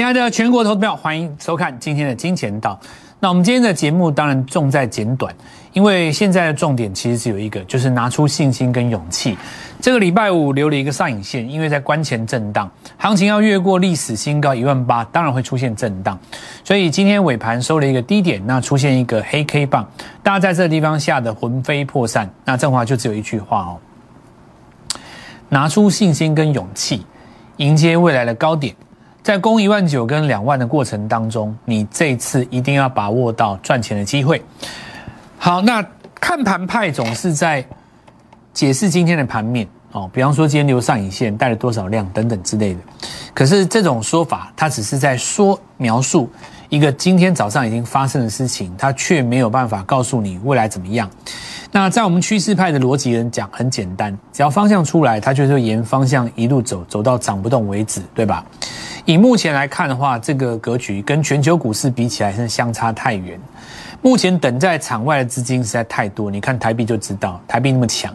亲爱的全国投票，欢迎收看今天的金钱道。那我们今天的节目当然重在简短，因为现在的重点其实只有一个，就是拿出信心跟勇气。这个礼拜五留了一个上影线，因为在关前震荡，行情要越过历史新高一万八，当然会出现震荡。所以今天尾盘收了一个低点，那出现一个黑 K 棒，大家在这个地方吓得魂飞魄散。那振华就只有一句话哦，拿出信心跟勇气，迎接未来的高点。在攻一万九跟两万的过程当中，你这次一定要把握到赚钱的机会。好，那看盘派总是在解释今天的盘面哦，比方说今天留上影线带了多少量等等之类的。可是这种说法，它只是在说描述一个今天早上已经发生的事情，它却没有办法告诉你未来怎么样。那在我们趋势派的逻辑人讲，很简单，只要方向出来，它就会沿方向一路走，走到涨不动为止，对吧？以目前来看的话，这个格局跟全球股市比起来，是相差太远。目前等在场外的资金实在太多，你看台币就知道，台币那么强。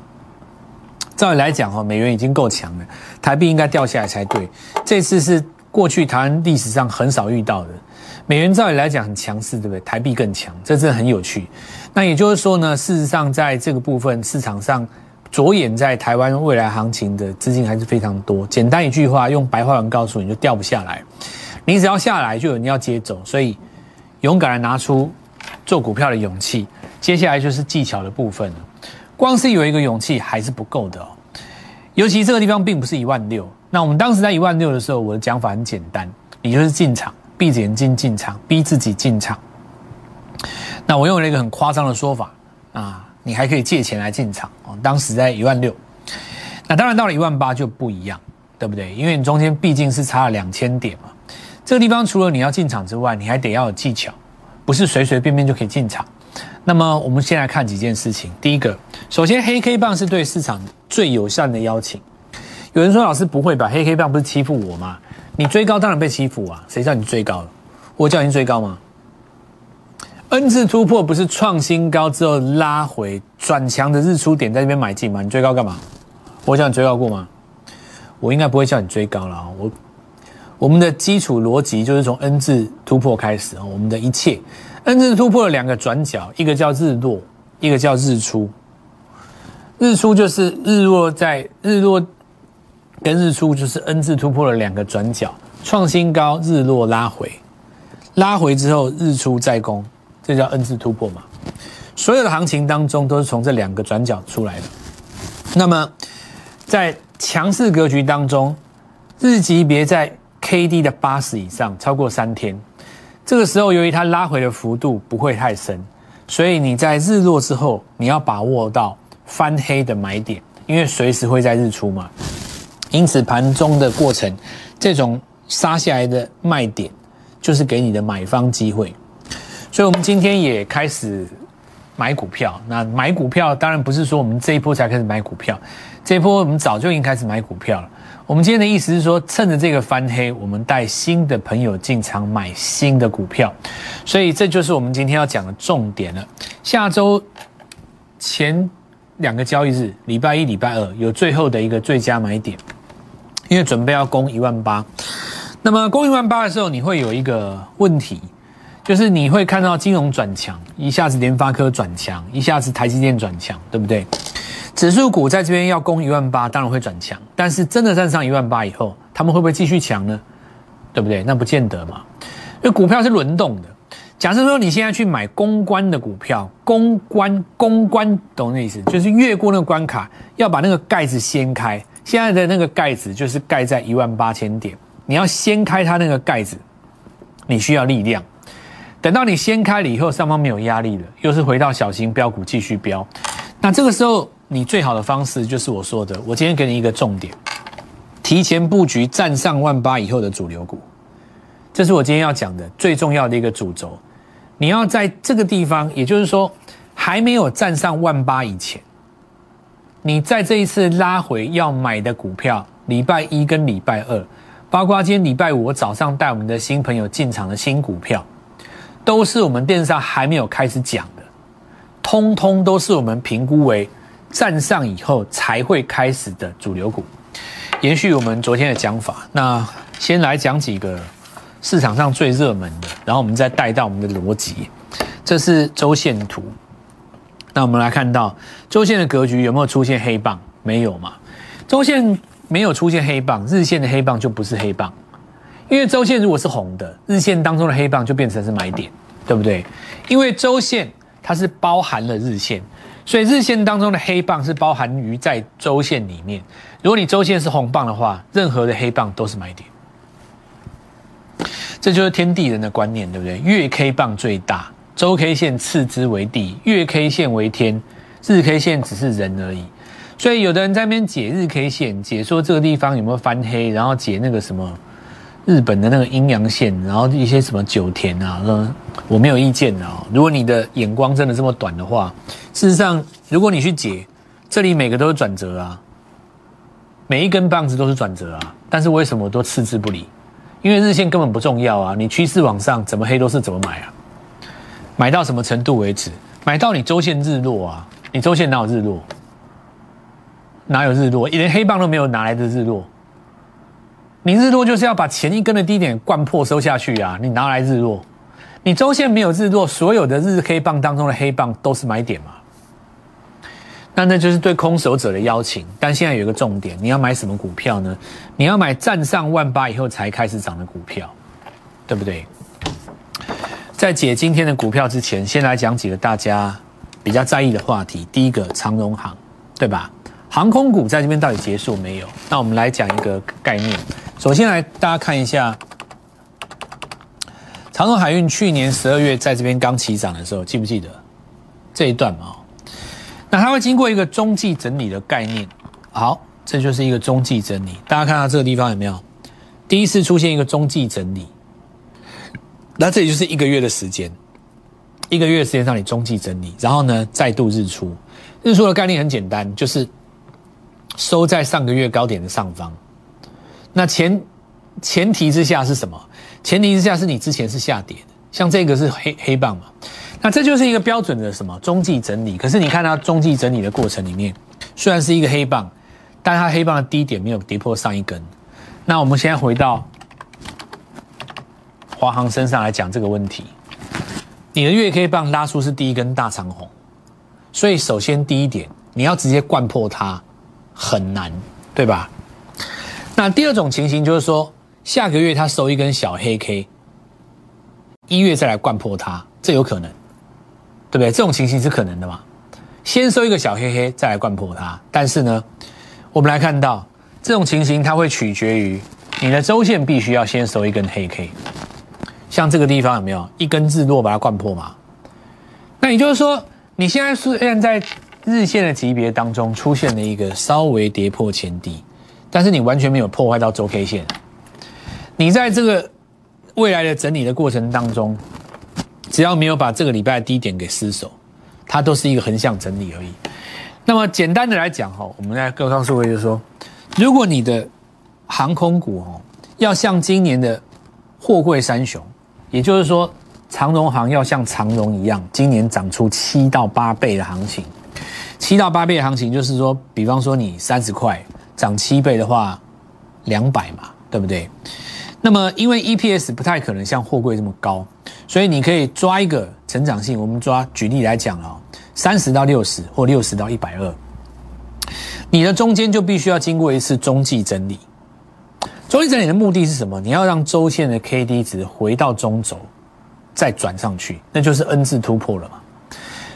照理来讲，哈，美元已经够强了，台币应该掉下来才对。这次是过去台湾历史上很少遇到的。美元照理来讲很强势，对不对？台币更强，这真的很有趣。那也就是说呢，事实上在这个部分市场上。着眼在台湾未来行情的资金还是非常多。简单一句话，用白话文告诉你就掉不下来。你只要下来，就有人要接走。所以勇敢的拿出做股票的勇气。接下来就是技巧的部分了。光是有一个勇气还是不够的。尤其这个地方并不是一万六。那我们当时在一万六的时候，我的讲法很简单，你就是进场，闭着眼睛进场，逼自己进场。那我用了一个很夸张的说法啊。你还可以借钱来进场哦，当时在一万六，那当然到了一万八就不一样，对不对？因为你中间毕竟是差了两千点嘛。这个地方除了你要进场之外，你还得要有技巧，不是随随便便就可以进场。那么我们先来看几件事情。第一个，首先黑 K 棒是对市场最友善的邀请。有人说老师不会吧？黑 K 棒不是欺负我吗？你追高当然被欺负啊，谁叫你追高了？我叫你追高吗？N 字突破不是创新高之后拉回转强的日出点，在这边买进吗？你追高干嘛？我叫你追高过吗？我应该不会叫你追高了啊！我我们的基础逻辑就是从 N 字突破开始啊！我们的一切 N 字突破了两个转角，一个叫日落，一个叫日出。日出就是日落在日落跟日出就是 N 字突破了两个转角，创新高，日落拉回，拉回之后日出再攻。这叫 N 字突破嘛？所有的行情当中都是从这两个转角出来的。那么，在强势格局当中，日级别在 K D 的八十以上，超过三天，这个时候由于它拉回的幅度不会太深，所以你在日落之后，你要把握到翻黑的买点，因为随时会在日出嘛。因此盘中的过程，这种杀下来的卖点，就是给你的买方机会。所以，我们今天也开始买股票。那买股票当然不是说我们这一波才开始买股票，这一波我们早就已经开始买股票了。我们今天的意思是说，趁着这个翻黑，我们带新的朋友进场买新的股票。所以，这就是我们今天要讲的重点了。下周前两个交易日，礼拜一、礼拜二有最后的一个最佳买点，因为准备要攻一万八。那么攻一万八的时候，你会有一个问题。就是你会看到金融转强，一下子联发科转强，一下子台积电转强，对不对？指数股在这边要攻一万八，当然会转强。但是真的站上一万八以后，他们会不会继续强呢？对不对？那不见得嘛。因为股票是轮动的。假设说你现在去买公关的股票，公关公关懂那意思？就是越过那个关卡，要把那个盖子掀开。现在的那个盖子就是盖在一万八千点，你要掀开它那个盖子，你需要力量。等到你掀开了以后，上方没有压力了，又是回到小型标股继续标。那这个时候，你最好的方式就是我说的，我今天给你一个重点，提前布局站上万八以后的主流股。这是我今天要讲的最重要的一个主轴。你要在这个地方，也就是说还没有站上万八以前，你在这一次拉回要买的股票，礼拜一跟礼拜二，包括今天礼拜五我早上带我们的新朋友进场的新股票。都是我们电视上还没有开始讲的，通通都是我们评估为站上以后才会开始的主流股。延续我们昨天的讲法，那先来讲几个市场上最热门的，然后我们再带到我们的逻辑。这是周线图，那我们来看到周线的格局有没有出现黑棒？没有嘛？周线没有出现黑棒，日线的黑棒就不是黑棒，因为周线如果是红的，日线当中的黑棒就变成是买点，对不对？因为周线它是包含了日线，所以日线当中的黑棒是包含于在周线里面。如果你周线是红棒的话，任何的黑棒都是买点。这就是天地人的观念，对不对？月 K 棒最大，周 K 线次之为地，月 K 线为天，日 K 线只是人而已。所以有的人在那边解日 K 线，解说这个地方有没有翻黑，然后解那个什么日本的那个阴阳线，然后一些什么九田啊，我没有意见的哦。如果你的眼光真的这么短的话，事实上，如果你去解，这里每个都是转折啊，每一根棒子都是转折啊，但是为什么都嗤之不理？因为日线根本不重要啊，你趋势往上怎么黑都是怎么买啊，买到什么程度为止？买到你周线日落啊，你周线哪有日落？哪有日落？你连黑棒都没有，哪来的日落？你日落就是要把前一根的低点灌破收下去啊！你拿来日落？你周线没有日落，所有的日黑棒当中的黑棒都是买点嘛？那那就是对空手者的邀请。但现在有一个重点，你要买什么股票呢？你要买站上万八以后才开始涨的股票，对不对？在解今天的股票之前，先来讲几个大家比较在意的话题。第一个，长荣行，对吧？航空股在这边到底结束没有？那我们来讲一个概念。首先来大家看一下，长荣海运去年十二月在这边刚起涨的时候，记不记得这一段嘛？那它会经过一个中继整理的概念。好，这就是一个中继整理。大家看到这个地方有没有？第一次出现一个中继整理，那这里就是一个月的时间，一个月时间让你中继整理，然后呢再度日出。日出的概念很简单，就是。收在上个月高点的上方，那前前提之下是什么？前提之下是你之前是下跌的，像这个是黑黑棒嘛？那这就是一个标准的什么中继整理？可是你看它中继整理的过程里面，虽然是一个黑棒，但它黑棒的低点没有跌破上一根。那我们现在回到华航身上来讲这个问题，你的月 K 棒拉出是第一根大长红，所以首先第一点你要直接灌破它。很难，对吧？那第二种情形就是说，下个月它收一根小黑 K，一月再来灌破它，这有可能，对不对？这种情形是可能的嘛？先收一个小黑黑，再来灌破它。但是呢，我们来看到这种情形，它会取决于你的周线必须要先收一根黑 K，像这个地方有没有一根日落把它灌破嘛？那也就是说，你现在是现在。日线的级别当中出现了一个稍微跌破前低，但是你完全没有破坏到周 K 线。你在这个未来的整理的过程当中，只要没有把这个礼拜的低点给失守，它都是一个横向整理而已。那么简单的来讲哈，我们来告诉各位就是说，如果你的航空股哦要像今年的货柜三雄，也就是说长荣航要像长荣一样，今年涨出七到八倍的行情。七到八倍的行情，就是说，比方说你三十块涨七倍的话，两百嘛，对不对？那么因为 EPS 不太可能像货柜这么高，所以你可以抓一个成长性。我们抓举例来讲哦，三十到六十或六十到一百二，你的中间就必须要经过一次中继整理。中继整理的目的是什么？你要让周线的 K D 值回到中轴，再转上去，那就是 N 字突破了嘛。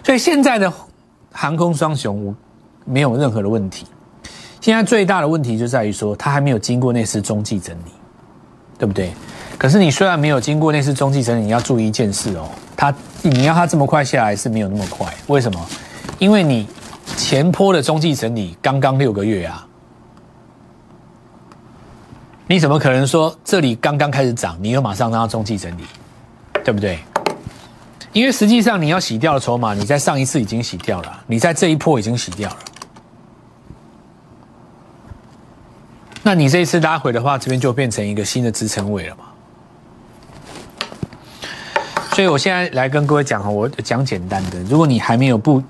所以现在的。航空双雄我没有任何的问题，现在最大的问题就在于说，它还没有经过那次中继整理，对不对？可是你虽然没有经过那次中继整理，你要注意一件事哦，它你要它这么快下来是没有那么快，为什么？因为你前坡的中继整理刚刚六个月啊，你怎么可能说这里刚刚开始涨，你又马上让它中继整理，对不对？因为实际上你要洗掉的筹码，你在上一次已经洗掉了，你在这一波已经洗掉了。那你这一次拉回的话，这边就变成一个新的支撑位了嘛？所以我现在来跟各位讲哈，我讲简单的，如果你还没有不，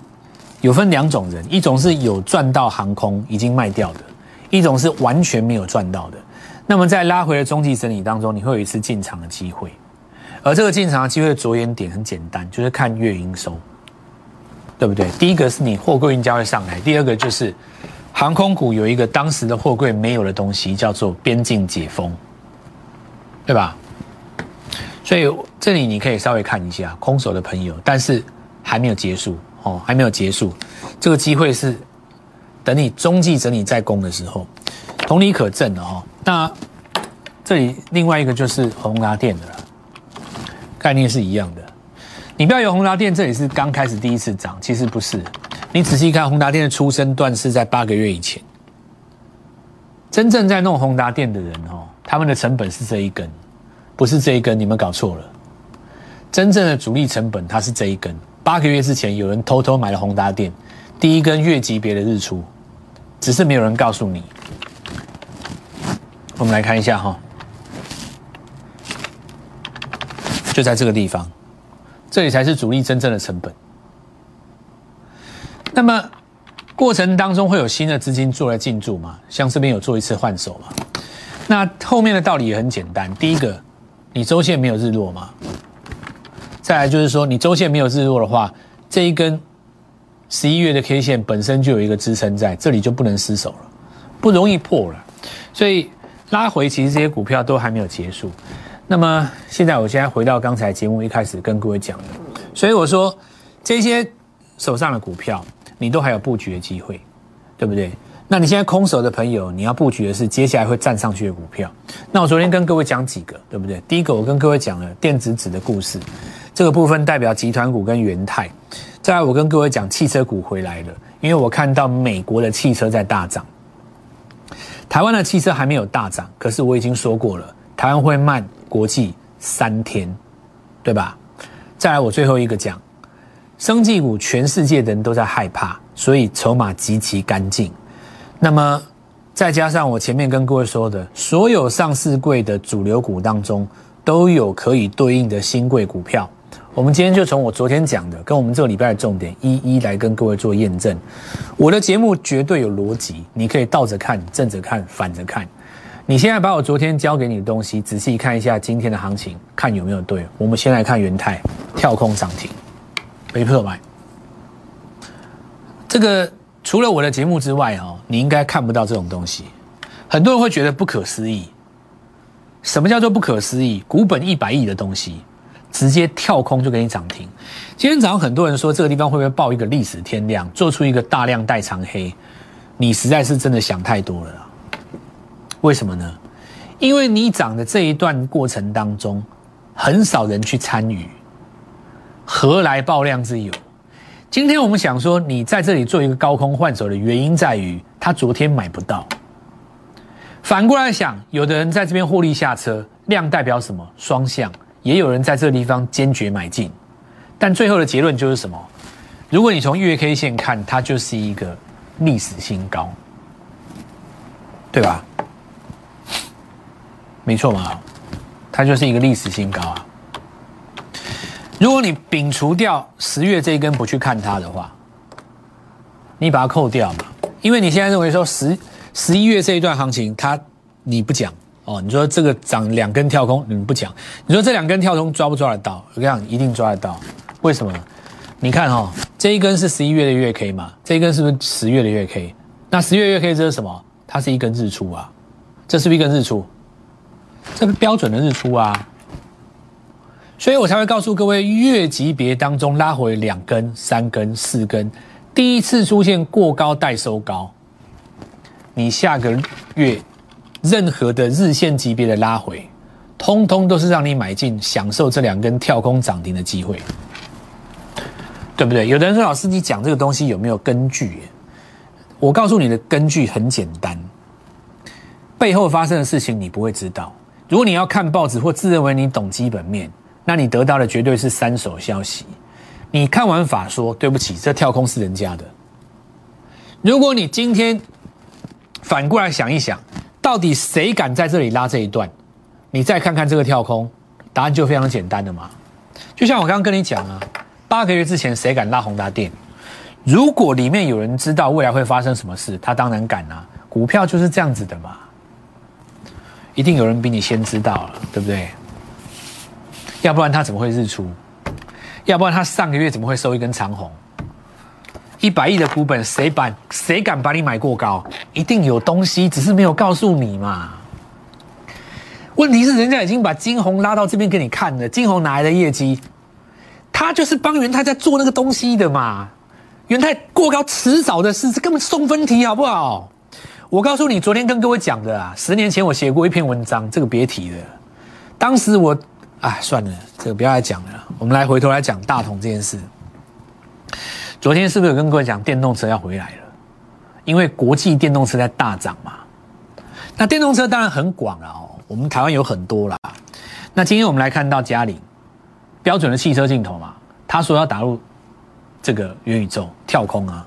有分两种人，一种是有赚到航空已经卖掉的，一种是完全没有赚到的。那么在拉回的中继整理当中，你会有一次进场的机会，而这个进场的机会的着眼点很简单，就是看月营收，对不对？第一个是你货柜运价会上来，第二个就是航空股有一个当时的货柜没有的东西，叫做边境解封，对吧？所以这里你可以稍微看一下空手的朋友，但是还没有结束哦，还没有结束，这个机会是等你中继整理再攻的时候，同理可证的哦。那这里另外一个就是宏达电的了，概念是一样的。你不要有宏达电，这里是刚开始第一次涨，其实不是。你仔细看宏达电的出生段是在八个月以前，真正在弄宏达电的人哦，他们的成本是这一根。不是这一根，你们搞错了。真正的主力成本它是这一根。八个月之前，有人偷偷买了宏达电第一根月级别的日出，只是没有人告诉你。我们来看一下哈，就在这个地方，这里才是主力真正的成本。那么过程当中会有新的资金做来进驻吗？像这边有做一次换手嘛？那后面的道理也很简单，第一个。你周线没有日落吗？再来就是说，你周线没有日落的话，这一根十一月的 K 线本身就有一个支撑在这里，就不能失手了，不容易破了。所以拉回，其实这些股票都还没有结束。那么现在，我现在回到刚才节目一开始跟各位讲的，所以我说这些手上的股票，你都还有布局的机会，对不对？那你现在空手的朋友，你要布局的是接下来会站上去的股票。那我昨天跟各位讲几个，对不对？第一个，我跟各位讲了电子纸的故事，这个部分代表集团股跟元泰。再来，我跟各位讲汽车股回来了，因为我看到美国的汽车在大涨，台湾的汽车还没有大涨，可是我已经说过了，台湾会慢国际三天，对吧？再来，我最后一个讲，生技股全世界的人都在害怕，所以筹码极其干净。那么，再加上我前面跟各位说的，所有上市柜的主流股当中，都有可以对应的新贵股票。我们今天就从我昨天讲的，跟我们这个礼拜的重点，一一来跟各位做验证。我的节目绝对有逻辑，你可以倒着看、正着看、反着看。你现在把我昨天教给你的东西仔细看一下，今天的行情看有没有对。我们先来看元泰跳空涨停，没破买，这个。除了我的节目之外，哦，你应该看不到这种东西。很多人会觉得不可思议。什么叫做不可思议？股本一百亿的东西，直接跳空就给你涨停。今天早上很多人说这个地方会不会爆一个历史天量，做出一个大量带长黑？你实在是真的想太多了。为什么呢？因为你涨的这一段过程当中，很少人去参与，何来爆量之有？今天我们想说，你在这里做一个高空换手的原因在于，他昨天买不到。反过来想，有的人在这边获利下车，量代表什么？双向。也有人在这个地方坚决买进，但最后的结论就是什么？如果你从月 K 线看，它就是一个历史新高，对吧？没错嘛，它就是一个历史新高啊。如果你摒除掉十月这一根不去看它的话，你把它扣掉嘛？因为你现在认为说十十一月这一段行情，它你不讲哦，你说这个涨两根跳空，你不讲，你说这两根跳空抓不抓得到？我跟你讲，一定抓得到。为什么？你看哈，这一根是十一月的月 K 嘛，这一根是不是十月的月 K？那十月月 K 这是什么？它是一根日出啊，这是不是一根日出？这是标准的日出啊。所以我才会告诉各位，月级别当中拉回两根、三根、四根，第一次出现过高待收高，你下个月任何的日线级别的拉回，通通都是让你买进，享受这两根跳空涨停的机会，对不对？有的人说，老师你讲这个东西有没有根据？我告诉你的根据很简单，背后发生的事情你不会知道。如果你要看报纸或自认为你懂基本面。那你得到的绝对是三手消息。你看完法说，对不起，这跳空是人家的。如果你今天反过来想一想，到底谁敢在这里拉这一段？你再看看这个跳空，答案就非常简单的嘛。就像我刚刚跟你讲啊，八个月之前谁敢拉宏达电？如果里面有人知道未来会发生什么事，他当然敢啊。股票就是这样子的嘛。一定有人比你先知道了，对不对？要不然它怎么会日出？要不然它上个月怎么会收一根长红？一百亿的股本，谁把谁敢把你买过高？一定有东西，只是没有告诉你嘛。问题是人家已经把金红拉到这边给你看了，金红哪来的业绩？他就是帮元泰在做那个东西的嘛。元泰过高迟早的事，这根本送分题好不好？我告诉你，昨天跟各位讲的啊，十年前我写过一篇文章，这个别提了。当时我，哎，算了，这个不要再讲了。我们来回头来讲大同这件事。昨天是不是有跟各位讲电动车要回来了？因为国际电动车在大涨嘛。那电动车当然很广了哦，我们台湾有很多啦。那今天我们来看到嘉陵标准的汽车镜头嘛，他说要打入这个元宇宙跳空啊。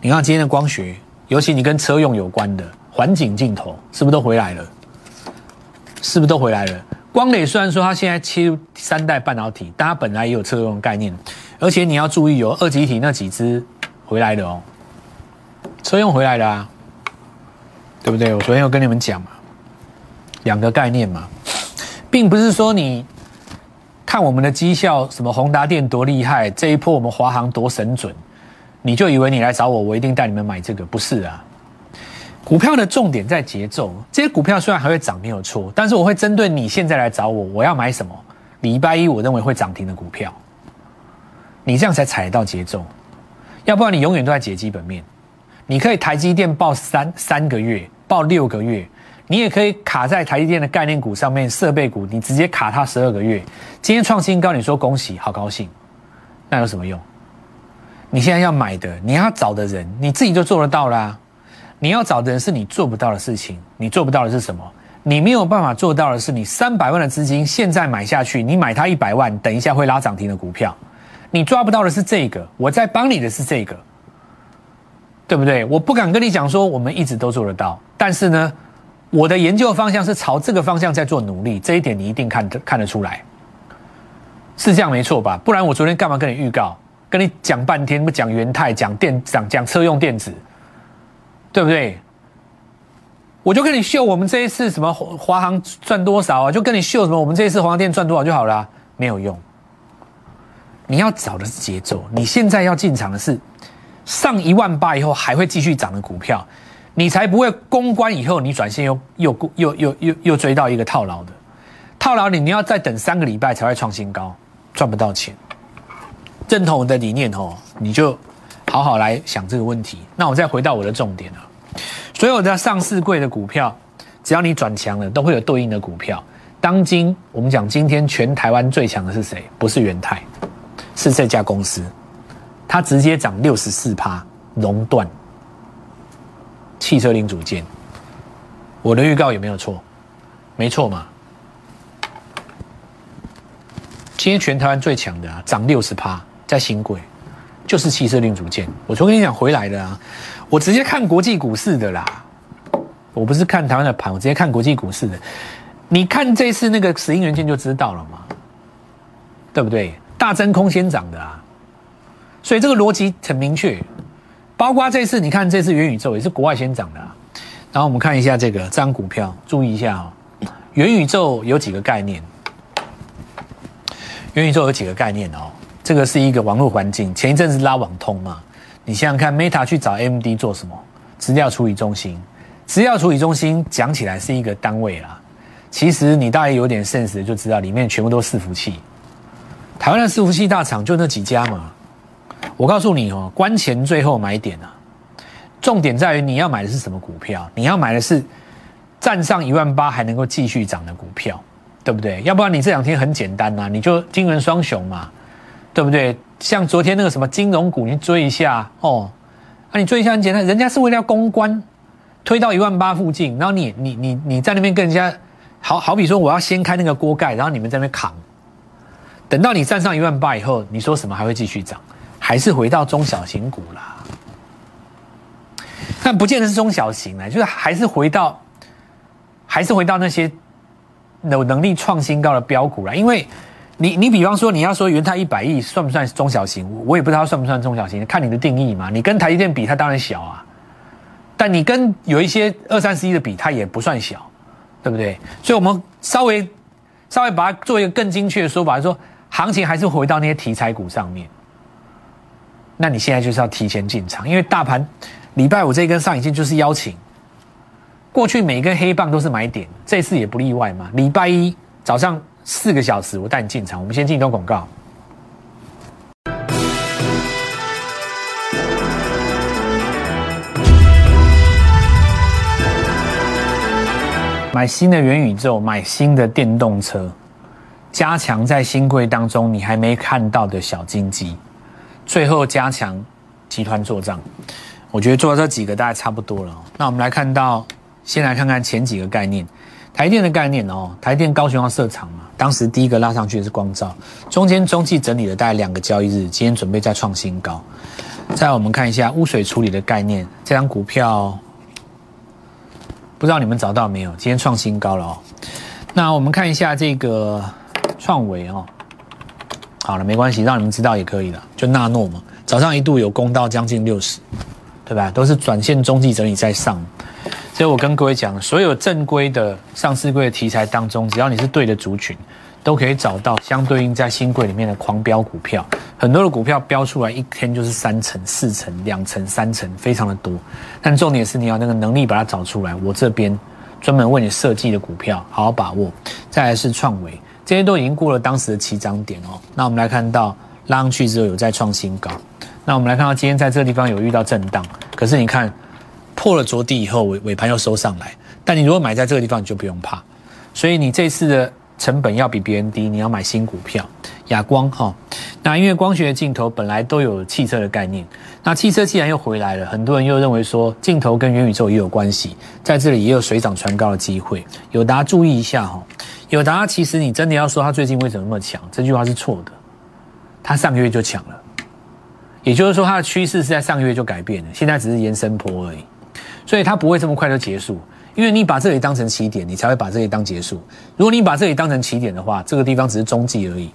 你看今天的光学，尤其你跟车用有关的环景镜头，是不是都回来了？是不是都回来了？光磊虽然说它现在切入三代半导体，但它本来也有车用概念。而且你要注意有，二级体那几只回来的哦，车用回来的啊，对不对？我昨天有跟你们讲嘛，两个概念嘛，并不是说你看我们的绩效，什么宏达电多厉害，这一波我们华航多神准，你就以为你来找我，我一定带你们买这个？不是啊，股票的重点在节奏。这些股票虽然还会涨，没有错，但是我会针对你现在来找我，我要买什么？礼拜一我认为会涨停的股票。你这样才踩得到节奏，要不然你永远都在解基本面。你可以台积电报三三个月，报六个月，你也可以卡在台积电的概念股上面，设备股你直接卡它十二个月。今天创新高，你说恭喜，好高兴，那有什么用？你现在要买的，你要找的人，你自己就做得到啦。你要找的人是你做不到的事情，你做不到的是什么？你没有办法做到的是，你三百万的资金现在买下去，你买它一百万，等一下会拉涨停的股票。你抓不到的是这个，我在帮你的是这个，对不对？我不敢跟你讲说我们一直都做得到，但是呢，我的研究方向是朝这个方向在做努力，这一点你一定看得看得出来，是这样没错吧？不然我昨天干嘛跟你预告，跟你讲半天，不讲元泰，讲电讲讲车用电子，对不对？我就跟你秀我们这一次什么华航赚多少啊？就跟你秀什么我们这一次华航店赚多少就好了，没有用。你要找的是节奏，你现在要进场的是上一万八以后还会继续涨的股票，你才不会公关以后你转线又又又又又又追到一个套牢的套牢你，你要再等三个礼拜才会创新高，赚不到钱。认同我的理念哦，你就好好来想这个问题。那我再回到我的重点啊，所有的上市贵的股票，只要你转强了，都会有对应的股票。当今我们讲今天全台湾最强的是谁？不是元泰。是这家公司，它直接涨六十四趴，熔断汽车零组件。我的预告有没有错？没错嘛。今天全台湾最强的啊，涨六十趴，在新贵，就是汽车零组件。我昨跟你讲回来的啊，我直接看国际股市的啦，我不是看台湾的盘，我直接看国际股市的。你看这次那个石英元件就知道了嘛，对不对？大真空先涨的啊，所以这个逻辑很明确。包括这次，你看这次元宇宙也是国外先涨的。啊然后我们看一下这个这张股票，注意一下哦。元宇宙有几个概念？元宇宙有几个概念哦？这个是一个网络环境，前一阵子拉网通嘛。你想想看，Meta 去找 MD 做什么？资料处理中心。资料处理中心讲起来是一个单位啦，其实你大概有点 sense 就知道，里面全部都是伺服器。台湾的伺服器大厂就那几家嘛，我告诉你哦，关前最后买点啊，重点在于你要买的是什么股票？你要买的是站上一万八还能够继续涨的股票，对不对？要不然你这两天很简单呐，你就金人双雄嘛，对不对？像昨天那个什么金融股，你追一下哦，啊，你追一下很简单，人家是为了要公关，推到一万八附近，然后你你你你在那边跟人家，好好比说我要掀开那个锅盖，然后你们在那边扛。等到你站上一万八以后，你说什么还会继续涨？还是回到中小型股啦？但不见得是中小型呢，就是还是回到，还是回到那些有能力创新高的标股啦。因为你，你比方说你要说元泰一百亿算不算中小型？我也不知道算不算中小型，看你的定义嘛。你跟台积电比，它当然小啊。但你跟有一些二三十亿的比，它也不算小，对不对？所以我们稍微稍微把它做一个更精确的说法，说行情还是回到那些题材股上面。那你现在就是要提前进场，因为大盘礼拜五这一根上影线就是邀请。过去每一根黑棒都是买点，这次也不例外嘛。礼拜一早上四个小时，我带你进场。我们先进一段广告。买新的元宇宙，买新的电动车，加强在新贵当中你还没看到的小金鸡，最后加强集团做账。我觉得做到这几个大概差不多了。那我们来看到。先来看看前几个概念，台电的概念哦，台电高雄要设厂嘛，当时第一个拉上去的是光照，中间中期整理了大概两个交易日，今天准备再创新高。再我们看一下污水处理的概念，这张股票不知道你们找到没有？今天创新高了哦。那我们看一下这个创维哦，好了，没关系，让你们知道也可以了，就纳诺嘛，早上一度有攻到将近六十，对吧？都是短线中继整理在上。所以我跟各位讲，所有正规的上市柜的题材当中，只要你是对的族群，都可以找到相对应在新柜里面的狂飙股票。很多的股票飙出来一天就是三成、四成、两成、三成，非常的多。但重点是你要那个能力把它找出来。我这边专门为你设计的股票，好好把握。再来是创维，这些都已经过了当时的起涨点哦。那我们来看到拉上去之后有再创新高。那我们来看到今天在这个地方有遇到震荡，可是你看。破了着地以后，尾尾盘又收上来。但你如果买在这个地方，你就不用怕。所以你这次的成本要比别人低，你要买新股票。亚光哈，那因为光学镜头本来都有汽车的概念，那汽车既然又回来了，很多人又认为说镜头跟元宇宙也有关系，在这里也有水涨船高的机会。有大家注意一下哈，有大家其实你真的要说他最近为什么那么强，这句话是错的。他上个月就强了，也就是说它的趋势是在上个月就改变了，现在只是延伸坡而已。所以它不会这么快就结束，因为你把这里当成起点，你才会把这里当结束。如果你把这里当成起点的话，这个地方只是中继而已。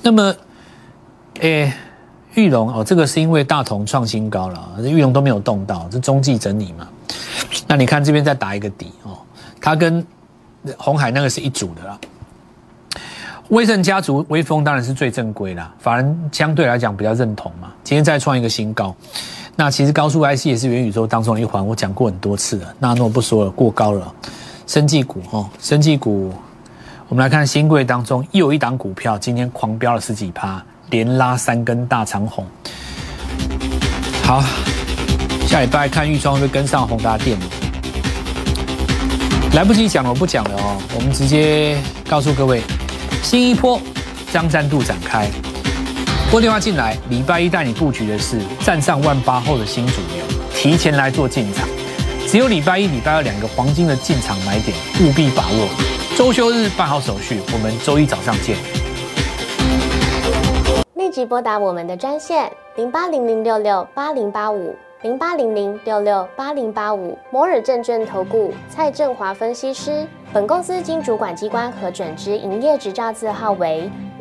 那么，诶，玉龙哦，这个是因为大同创新高了，玉龙都没有动到，是中继整理嘛。那你看这边再打一个底哦，它跟红海那个是一组的啦。威盛家族威风当然是最正规啦，法人相对来讲比较认同嘛。今天再创一个新高。那其实高速 IC 也是元宇宙当中的一环，我讲过很多次了。纳诺不说了，过高了。生技股哦，生技股，我们来看新贵当中又有一档股票，今天狂飙了十几趴，连拉三根大长红。好，下礼拜看预创会跟上宏达电。来不及讲了，我不讲了哦，我们直接告诉各位，新一波将战度展开。拨电话进来，礼拜一带你布局的是站上万八后的新主流，提前来做进场。只有礼拜一、礼拜二两个黄金的进场买点，务必把握。周休日办好手续，我们周一早上见。立即拨打我们的专线零八零零六六八零八五零八零零六六八零八五摩尔证券投顾蔡振华分析师。本公司经主管机关核准之营业执照字号为。